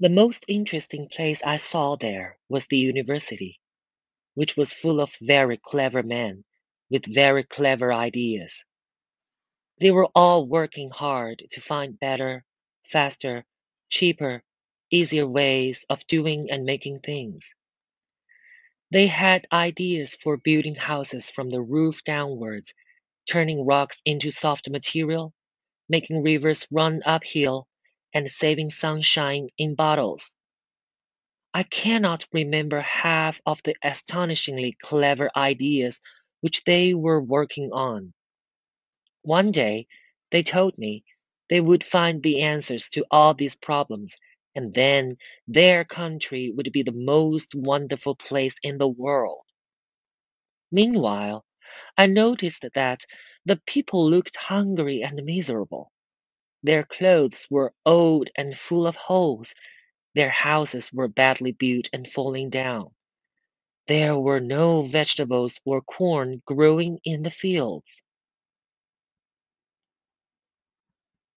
The most interesting place I saw there was the university, which was full of very clever men with very clever ideas. They were all working hard to find better, faster, cheaper, easier ways of doing and making things. They had ideas for building houses from the roof downwards, turning rocks into soft material, making rivers run uphill, and saving sunshine in bottles. I cannot remember half of the astonishingly clever ideas which they were working on. One day they told me they would find the answers to all these problems, and then their country would be the most wonderful place in the world. Meanwhile, I noticed that the people looked hungry and miserable. Their clothes were old and full of holes, their houses were badly built and falling down. There were no vegetables or corn growing in the fields.